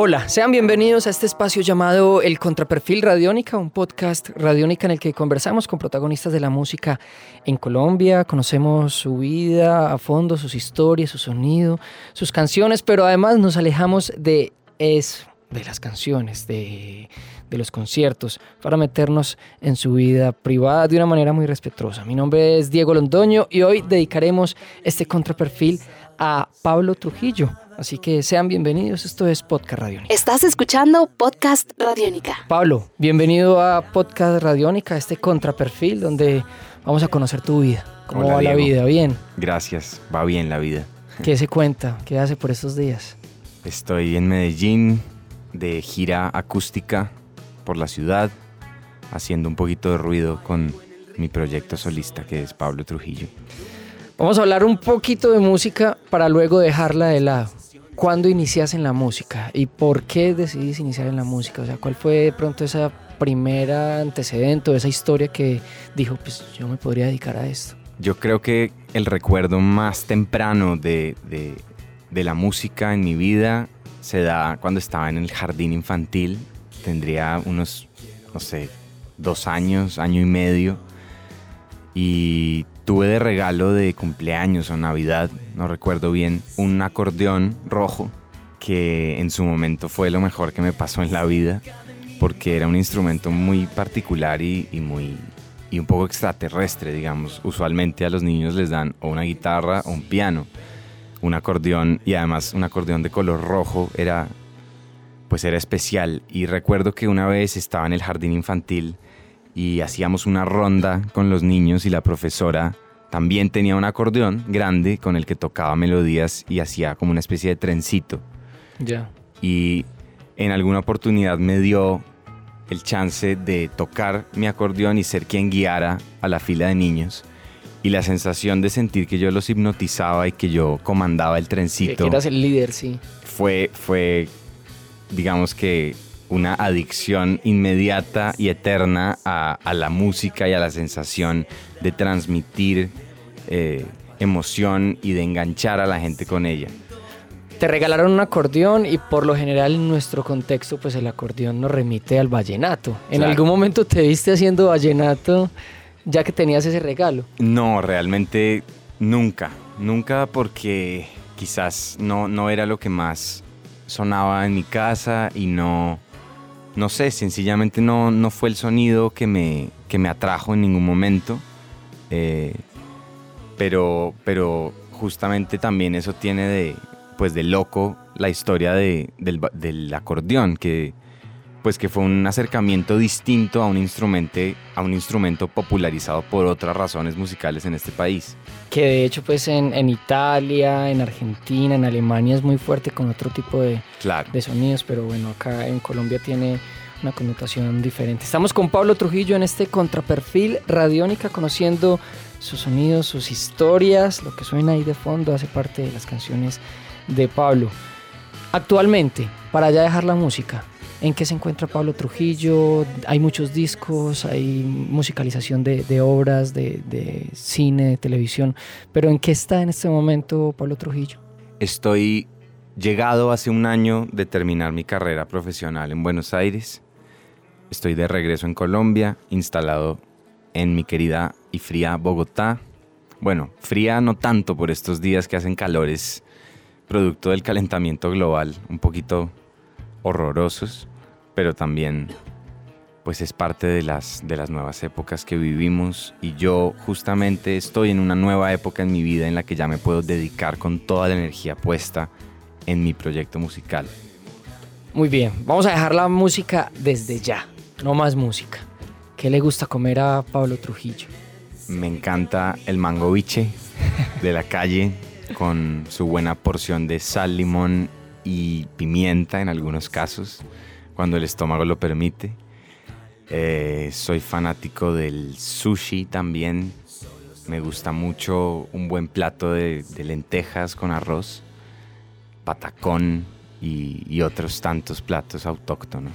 Hola, sean bienvenidos a este espacio llamado El Contraperfil Radiónica, un podcast radiónica en el que conversamos con protagonistas de la música en Colombia, conocemos su vida a fondo, sus historias, su sonido, sus canciones, pero además nos alejamos de eso, de las canciones, de, de los conciertos, para meternos en su vida privada de una manera muy respetuosa. Mi nombre es Diego Londoño y hoy dedicaremos este contraperfil a Pablo Trujillo. Así que sean bienvenidos, esto es Podcast Radiónica. Estás escuchando Podcast Radiónica. Pablo, bienvenido a Podcast Radiónica, este contraperfil donde vamos a conocer tu vida. ¿Cómo Hola, va la vida? ¿Bien? Gracias, va bien la vida. ¿Qué se cuenta? ¿Qué hace por estos días? Estoy en Medellín de gira acústica por la ciudad, haciendo un poquito de ruido con mi proyecto solista que es Pablo Trujillo. Vamos a hablar un poquito de música para luego dejarla de lado. ¿Cuándo inicias en la música y por qué decidís iniciar en la música? O sea, ¿cuál fue de pronto esa primera antecedente o esa historia que dijo, pues yo me podría dedicar a esto? Yo creo que el recuerdo más temprano de, de- de la música en mi vida se da cuando estaba en el jardín infantil. Tendría unos, no sé, dos años, año y medio. Y tuve de regalo de cumpleaños o Navidad, no recuerdo bien, un acordeón rojo que en su momento fue lo mejor que me pasó en la vida porque era un instrumento muy particular y, muy y un poco extraterrestre, digamos. Usualmente a los niños les dan o una guitarra o un piano, un acordeón y además un acordeón de color rojo era pues era especial y recuerdo que una vez estaba en el jardín infantil y hacíamos una ronda con los niños y la profesora también tenía un acordeón grande con el que tocaba melodías y hacía como una especie de trencito Ya. y en alguna oportunidad me dio el chance de tocar mi acordeón y ser quien guiara a la fila de niños. Y la sensación de sentir que yo los hipnotizaba y que yo comandaba el trencito que eras el líder, sí. fue, fue, digamos que, una adicción inmediata y eterna a, a la música y a la sensación de transmitir eh, emoción y de enganchar a la gente con ella. Te regalaron un acordeón y por lo general en nuestro contexto pues el acordeón nos remite al vallenato. ¿En Claro. algún momento te viste haciendo vallenato ya que tenías ese regalo? No, realmente nunca. Nunca porque quizás no, no era lo que más sonaba en mi casa y no, no sé, sencillamente no, no fue el sonido que me, que me atrajo en ningún momento. Eh, pero, pero justamente también eso tiene de, pues de loco la historia de- del, del acordeón, que, pues que fue un acercamiento distinto a un instrumento, a un instrumento popularizado por otras razones musicales en este país. Que de hecho pues en, en Italia, en Argentina, en Alemania es muy fuerte con otro tipo de, Claro. de sonidos, pero bueno, acá en Colombia tiene una connotación diferente. Estamos con Pablo Trujillo en este contraperfil radiónica, conociendo sus sonidos, sus historias, lo que suena ahí de fondo hace parte de las canciones de Pablo. Actualmente, para ya dejar la música, ¿en qué se encuentra Pablo Trujillo? Hay muchos discos, hay musicalización de, obras, de, de cine, de televisión, pero ¿en qué está en este momento Pablo Trujillo? Estoy llegado hace un año de terminar mi carrera profesional en Buenos Aires. Estoy de regreso en Colombia, instalado en mi querida y fría Bogotá. Bueno, fría no tanto por estos días que hacen calores, producto del calentamiento global, un poquito horrorosos, pero también pues es parte de las, de las nuevas épocas que vivimos y yo justamente estoy en una nueva época en mi vida en la que ya me puedo dedicar con toda la energía puesta en mi proyecto musical. Muy bien, vamos a dejar la música desde ya, no más música. ¿Qué le gusta comer a Pablo Trujillo? Me encanta el mango biche de la calle con su buena porción de sal, limón y pimienta en algunos casos, cuando el estómago lo permite. Eh, soy fanático del sushi también. Me gusta mucho un buen plato de, de lentejas con arroz, patacón y, y otros tantos platos autóctonos.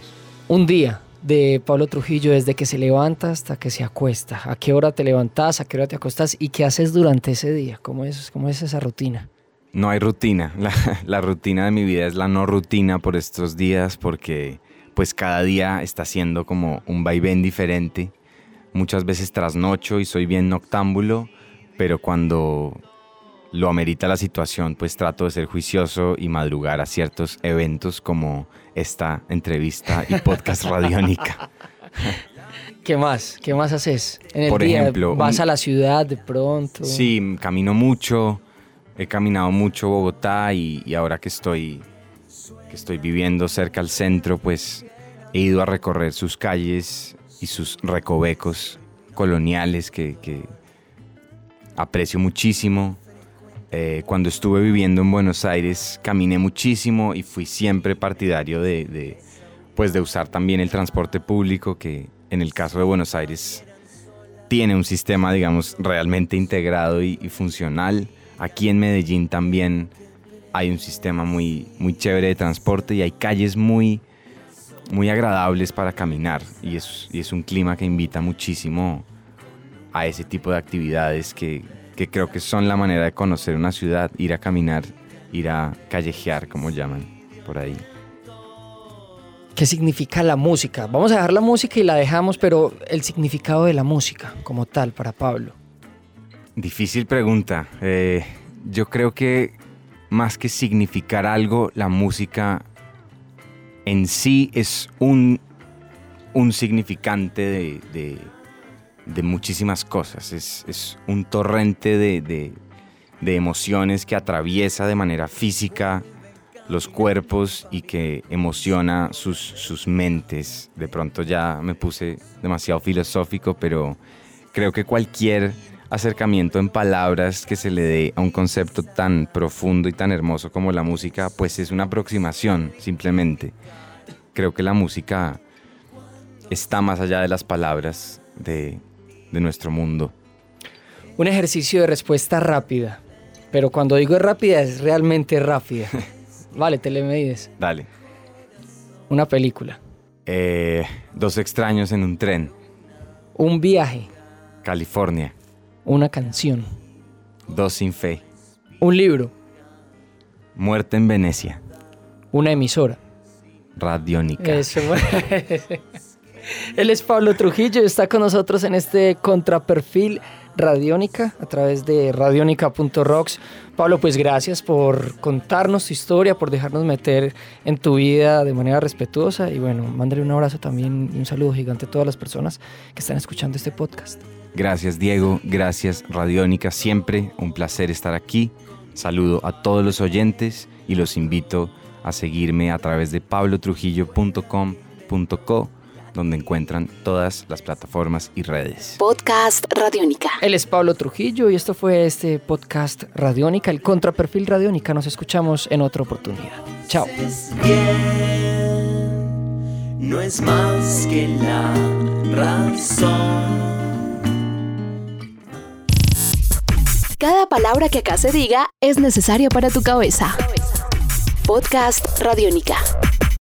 Un día de Pablo Trujillo desde que se levanta hasta que se acuesta. ¿A qué hora te levantas? ¿A qué hora te acostas? ¿Y qué haces durante ese día? ¿Cómo es, cómo es esa rutina? No hay rutina. La, la rutina de mi vida es la no rutina por estos días porque pues cada día está siendo como un vaivén diferente. Muchas veces trasnocho y soy bien noctámbulo, pero cuando lo amerita la situación, pues trato de ser juicioso y madrugar a ciertos eventos como esta entrevista y podcast radiónica. ¿Qué más? ¿Qué más haces? En el Por día, ejemplo, ¿Vas un- a la ciudad de pronto? Sí, camino mucho, he caminado mucho Bogotá y, y ahora que estoy, estoy viviendo cerca al centro, pues he ido a recorrer sus calles y sus recovecos coloniales que, aprecio muchísimo. Eh, cuando estuve viviendo en Buenos Aires caminé muchísimo y fui siempre partidario de, pues de usar también el transporte público que en el caso de Buenos Aires tiene un sistema, digamos, realmente integrado y funcional. Aquí en Medellín también hay un sistema muy, muy chévere de transporte y hay calles muy, muy agradables para caminar. Y es, y es un clima que invita muchísimo a ese tipo de actividades que, que creo que son la manera de conocer una ciudad, ir a caminar, ir a callejear, como llaman por ahí. ¿Qué significa la música? Vamos a dejar la música y la dejamos, pero el significado de la música como tal para Pablo. Difícil pregunta. Eh, yo creo que más que significar algo, la música en sí es un, un significante de, de- muchísimas cosas. Es, es un torrente de, de- de emociones que atraviesa de manera física los cuerpos y que emociona sus, sus mentes. De pronto ya me puse demasiado filosófico, pero creo que cualquier acercamiento en palabras que se le dé a un concepto tan profundo y tan hermoso como la música, pues es una aproximación simplemente. Creo que la música está más allá de las palabras de, de nuestro mundo. Un ejercicio de respuesta rápida, pero cuando digo rápida es realmente rápida. Vale, te le medides. Dale. Una película, Eh, dos extraños en un tren, un viaje, California. Una canción, Dos sin fe. un libro, Muerte en Venecia. una emisora. Radiónica. Eso. Él es Pablo Trujillo y está con nosotros en este contraperfil Radiónica a través de radionica.rocks. Pablo, pues gracias por contarnos tu historia, por dejarnos meter en tu vida de manera respetuosa y bueno, mándale un abrazo también y un saludo gigante a todas las personas que están escuchando este podcast. Gracias Diego, gracias Radiónica, siempre un placer estar aquí. Saludo a todos los oyentes y los invito a seguirme a través de pablotrujillo.com.co donde encuentran todas las plataformas y redes. Podcast Radiónica. Él es Pablo Trujillo y esto fue este podcast Radiónica, el contraperfil Radiónica. Nos escuchamos en otra oportunidad. Chao. bien, no es más que la razón. Cada palabra que acá se diga es necesaria para tu cabeza. Podcast Radiónica.